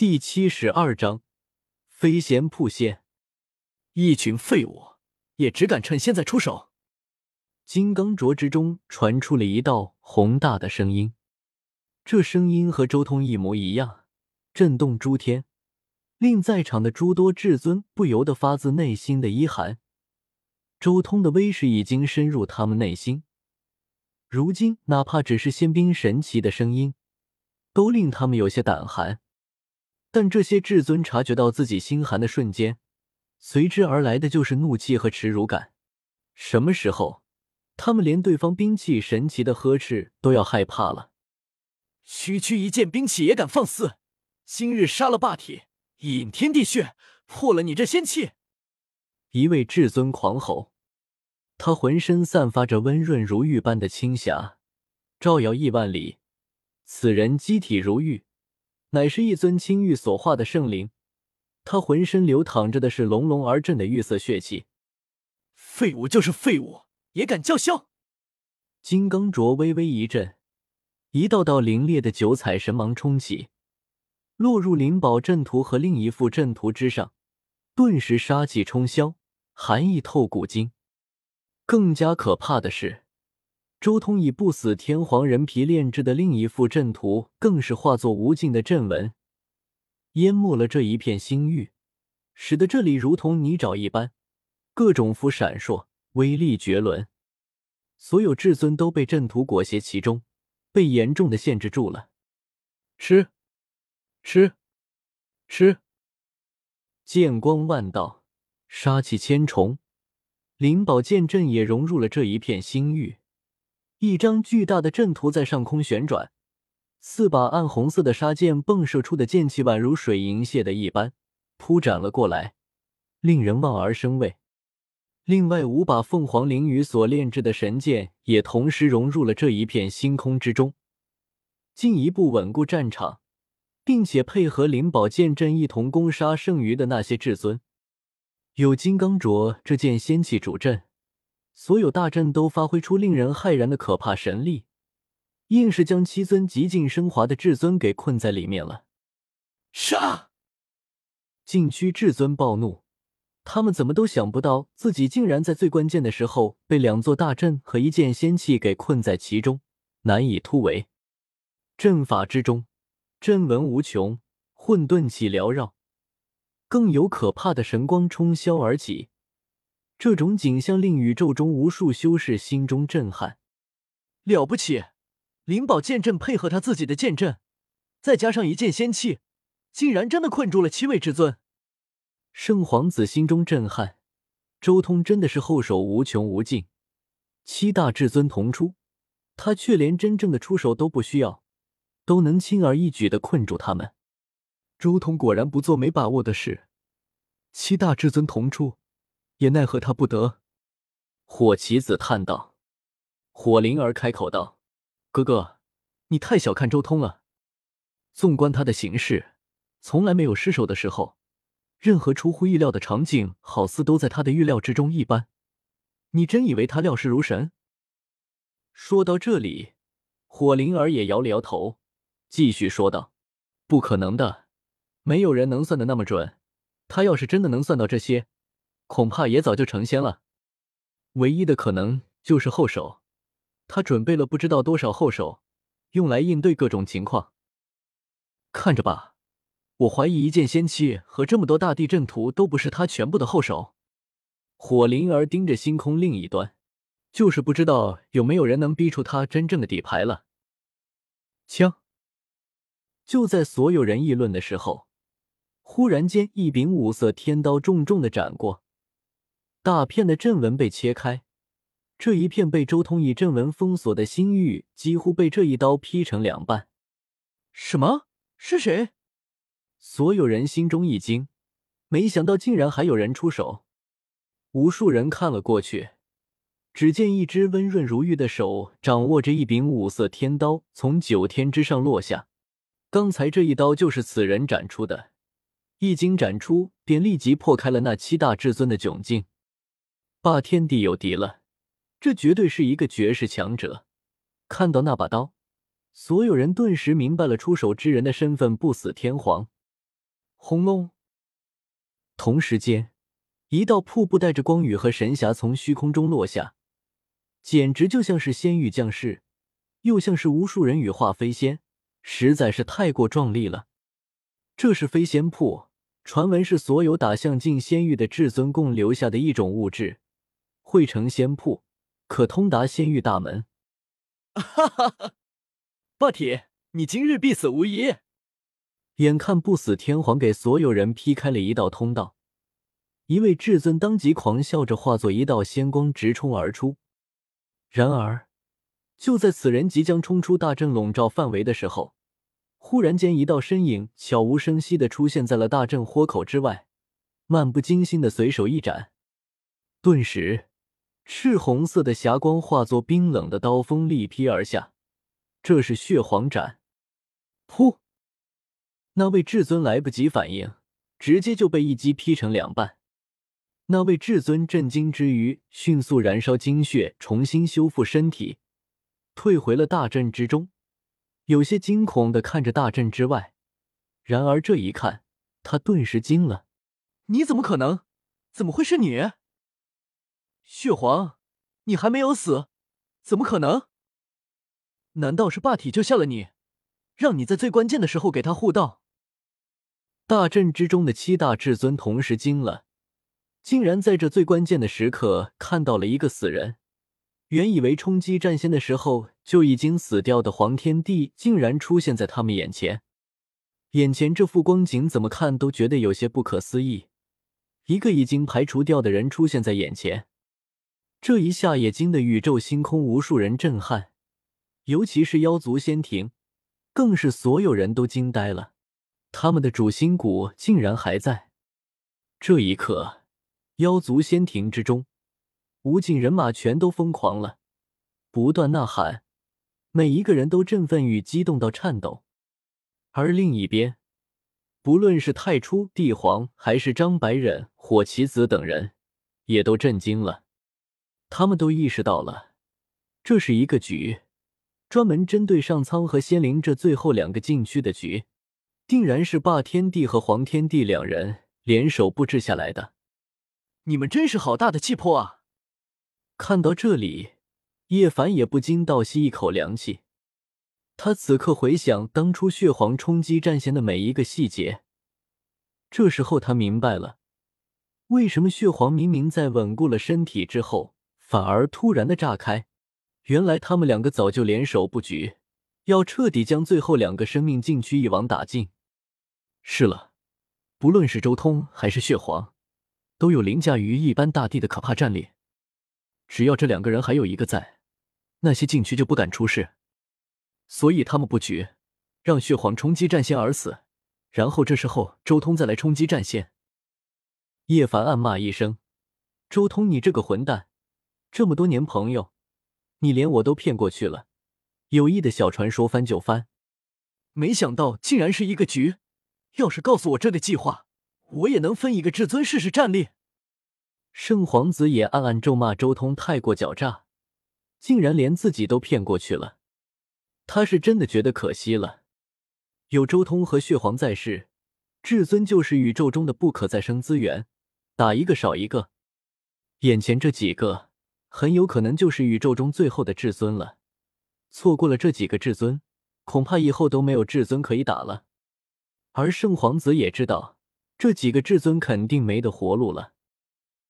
第七十二章飞仙扑现。一群废物，也只敢趁现在出手。金刚镯之中传出了一道宏大的声音，这声音和周通一模一样，震动诸天，令在场的诸多至尊不由得发自内心的一寒。周通的威势已经深入他们内心，如今哪怕只是仙兵神奇的声音，都令他们有些胆寒。但这些至尊察觉到自己心寒的瞬间，随之而来的就是怒气和耻辱感。什么时候，他们连对方兵器神奇的呵斥都要害怕了？区区一件兵器也敢放肆！今日杀了霸体，引天地血，破了你这仙气！一位至尊狂吼，他浑身散发着温润如玉般的清霞，照耀亿万里。此人机体如玉。乃是一尊青玉所化的圣灵，他浑身流淌着的是隆隆而震的玉色血气。废物就是废物，也敢叫嚣！金刚镯微微一震，一道道凌冽的九彩神芒冲起，落入灵宝阵图和另一副阵图之上，顿时杀气冲霄，寒意透骨筋。更加可怕的是。周通以不死天皇人皮炼制的另一副阵图，更是化作无尽的阵纹，淹没了这一片星域，使得这里如同泥沼一般，各种符闪烁，威力绝伦。所有至尊都被阵图裹挟其中，被严重的限制住了。吃，吃，吃！剑光万道，杀气千重，灵宝剑阵也融入了这一片星域。一张巨大的阵图在上空旋转，四把暗红色的杀剑迸射出的剑气宛如水银泻的一般铺展了过来，令人望而生畏。另外五把凤凰翎羽所炼制的神剑也同时融入了这一片星空之中，进一步稳固战场，并且配合灵宝剑阵一同攻杀剩余的那些至尊。有金刚镯这件仙器主阵。所有大阵都发挥出令人骇然的可怕神力，硬是将七尊极尽升华的至尊给困在里面了。杀！禁区至尊暴怒，他们怎么都想不到自己竟然在最关键的时候被两座大阵和一件仙器给困在其中，难以突围。阵法之中，阵纹无穷，混沌气缭绕，更有可怕的神光冲霄而起。这种景象令宇宙中无数修士心中震撼。了不起！灵宝剑阵配合他自己的剑阵，再加上一件仙器，竟然真的困住了七位至尊。圣皇子心中震撼。周通真的是后手无穷无尽，七大至尊同出，他却连真正的出手都不需要，都能轻而易举的困住他们。周通果然不做没把握的事。七大至尊同出。也奈何他不得，火棋子叹道。火灵儿开口道：“哥哥，你太小看周通了。纵观他的行事，从来没有失手的时候。任何出乎意料的场景，好似都在他的预料之中一般。你真以为他料事如神？”说到这里，火灵儿也摇了摇头，继续说道：“不可能的，没有人能算的那么准。他要是真的能算到这些。”恐怕也早就成仙了，唯一的可能就是后手，他准备了不知道多少后手，用来应对各种情况。看着吧，我怀疑一件仙器和这么多大地阵图都不是他全部的后手。火灵儿盯着星空另一端，就是不知道有没有人能逼出他真正的底牌了。枪！就在所有人议论的时候，忽然间一柄五色天刀重重的斩过。大片的阵纹被切开，这一片被周通以阵纹封锁的星域几乎被这一刀劈成两半。什么？是谁？所有人心中一惊，没想到竟然还有人出手。无数人看了过去，只见一只温润如玉的手掌握着一柄五色天刀，从九天之上落下。刚才这一刀就是此人斩出的，一经斩出，便立即破开了那七大至尊的窘境。霸天帝有敌了，这绝对是一个绝世强者。看到那把刀，所有人顿时明白了出手之人的身份——不死天皇。轰隆！同时间，一道瀑布带着光雨和神霞从虚空中落下，简直就像是仙域降世，又像是无数人羽化飞仙，实在是太过壮丽了。这是飞仙瀑，传闻是所有打向进仙域的至尊共留下的一种物质，汇成仙瀑，可通达仙域大门。哈哈哈！霸体，你今日必死无疑！眼看不死天皇给所有人劈开了一道通道，一位至尊当即狂笑着化作一道仙光直冲而出。然而，就在此人即将冲出大阵笼罩范围的时候，忽然间，一道身影悄无声息的出现在了大阵豁口之外，漫不经心的随手一斩，顿时，赤红色的霞光化作冰冷的刀锋力劈而下。这是血皇斩！噗！那位至尊来不及反应，直接就被一击劈成两半。那位至尊震惊之余，迅速燃烧精血，重新修复身体，退回了大阵之中。有些惊恐的看着大阵之外，然而这一看，他顿时惊了：“你怎么可能？怎么会是你？血皇，你还没有死？怎么可能？难道是霸体救下了你，让你在最关键的时候给他护道？”大阵之中的七大至尊同时惊了，竟然在这最关键的时刻看到了一个死人。原以为冲击战仙的时候就已经死掉的黄天帝，竟然出现在他们眼前。眼前这副光景，怎么看都觉得有些不可思议。一个已经排除掉的人出现在眼前，这一下也惊得宇宙星空无数人震撼，尤其是妖族仙庭，更是所有人都惊呆了。他们的主心骨竟然还在。这一刻，妖族仙庭之中。无尽人马全都疯狂了，不断呐喊，每一个人都振奋与激动到颤抖。而另一边，不论是太初、帝皇，还是张白忍、火棋子等人，也都震惊了。他们都意识到了，这是一个局，专门针对上苍和仙灵这最后两个禁区的局，定然是霸天帝和黄天帝两人联手布置下来的。你们真是好大的气魄啊！看到这里，叶凡也不禁倒吸一口凉气。他此刻回想当初血皇冲击战线的每一个细节，这时候他明白了，为什么血皇明明在稳固了身体之后，反而突然的炸开。原来他们两个早就联手布局，要彻底将最后两个生命禁区一网打尽。是了，不论是周通还是血皇，都有凌驾于一般大帝的可怕战力。只要这两个人还有一个在，那些禁区就不敢出事，所以他们布局让血皇冲击战线而死，然后这时候周通再来冲击战线。叶凡暗骂一声：“周通，你这个混蛋！这么多年朋友，你连我都骗过去了，有意的小船说翻就翻，没想到竟然是一个局。要是告诉我这个计划，我也能分一个至尊试试战力。”圣皇子也暗暗咒骂周通太过狡诈，竟然连自己都骗过去了。他是真的觉得可惜了。有周通和血皇在世，至尊就是宇宙中的不可再生资源，打一个少一个。眼前这几个，很有可能就是宇宙中最后的至尊了。错过了这几个至尊，恐怕以后都没有至尊可以打了。而圣皇子也知道，这几个至尊肯定没得活路了。